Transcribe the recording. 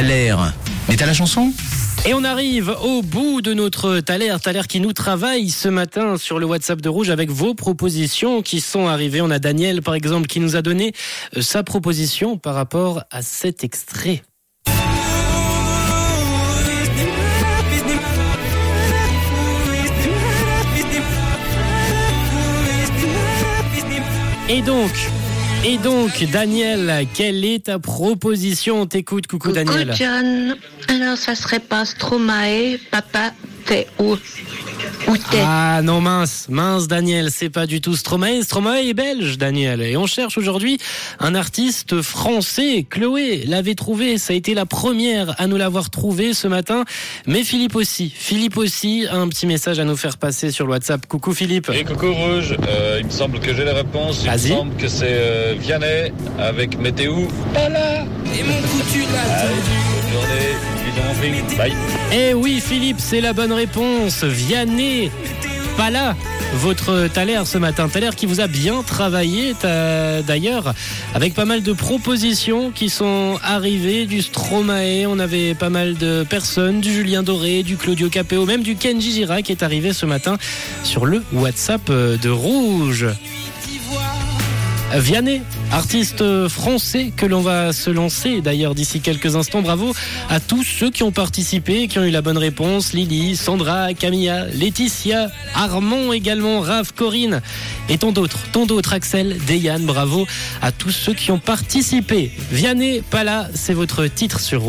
L'air. Mais t'as la chanson? Et on arrive au bout de notre Thaler, Thaler qui nous travaille ce matin sur le WhatsApp de Rouge avec vos propositions qui sont arrivées. On a Daniel par exemple qui nous a donné euh, sa proposition par rapport à cet extrait. Et donc, et donc, Daniel, quelle est ta proposition On t'écoute, coucou, Coucou Daniel. John. Alors ça serait pas Stromae, papa, t'es où Ah non mince, mince Daniel, c'est pas du tout Stromae. Stromae est belge Daniel. Et on cherche aujourd'hui un artiste français. Chloé l'avait trouvé, ça a été la première à nous l'avoir trouvé ce matin. Mais Philippe aussi, Philippe aussi a un petit message à nous faire passer sur le WhatsApp. Coucou Philippe. Et coucou Rouge, euh, il me semble que j'ai les réponses. Il me semble que c'est euh, Vianney avec Météo. Pas là Et mon coup tu l'as Bonne Eh oui Philippe, c'est la bonne réponse. Vianney, pas là. Votre Thaler ce matin, Thaler qui vous a bien travaillé d'ailleurs, avec pas mal de propositions qui sont arrivées, du Stromae, on avait pas mal de personnes, du Julien Doré, du Claudio Capéo, même du Kenji Girac qui est arrivé ce matin sur le WhatsApp euh, de Rouge. Vianney, artiste français que l'on va se lancer d'ailleurs d'ici quelques instants. Bravo à tous ceux qui ont participé, qui ont eu la bonne réponse. Lily, Sandra, Camilla, Laetitia, Armand également, Raph, Corinne et tant d'autres, tant d'autres, Axel, Deyane. Bravo à tous ceux qui ont participé. Vianney, pas là, c'est votre titre sur.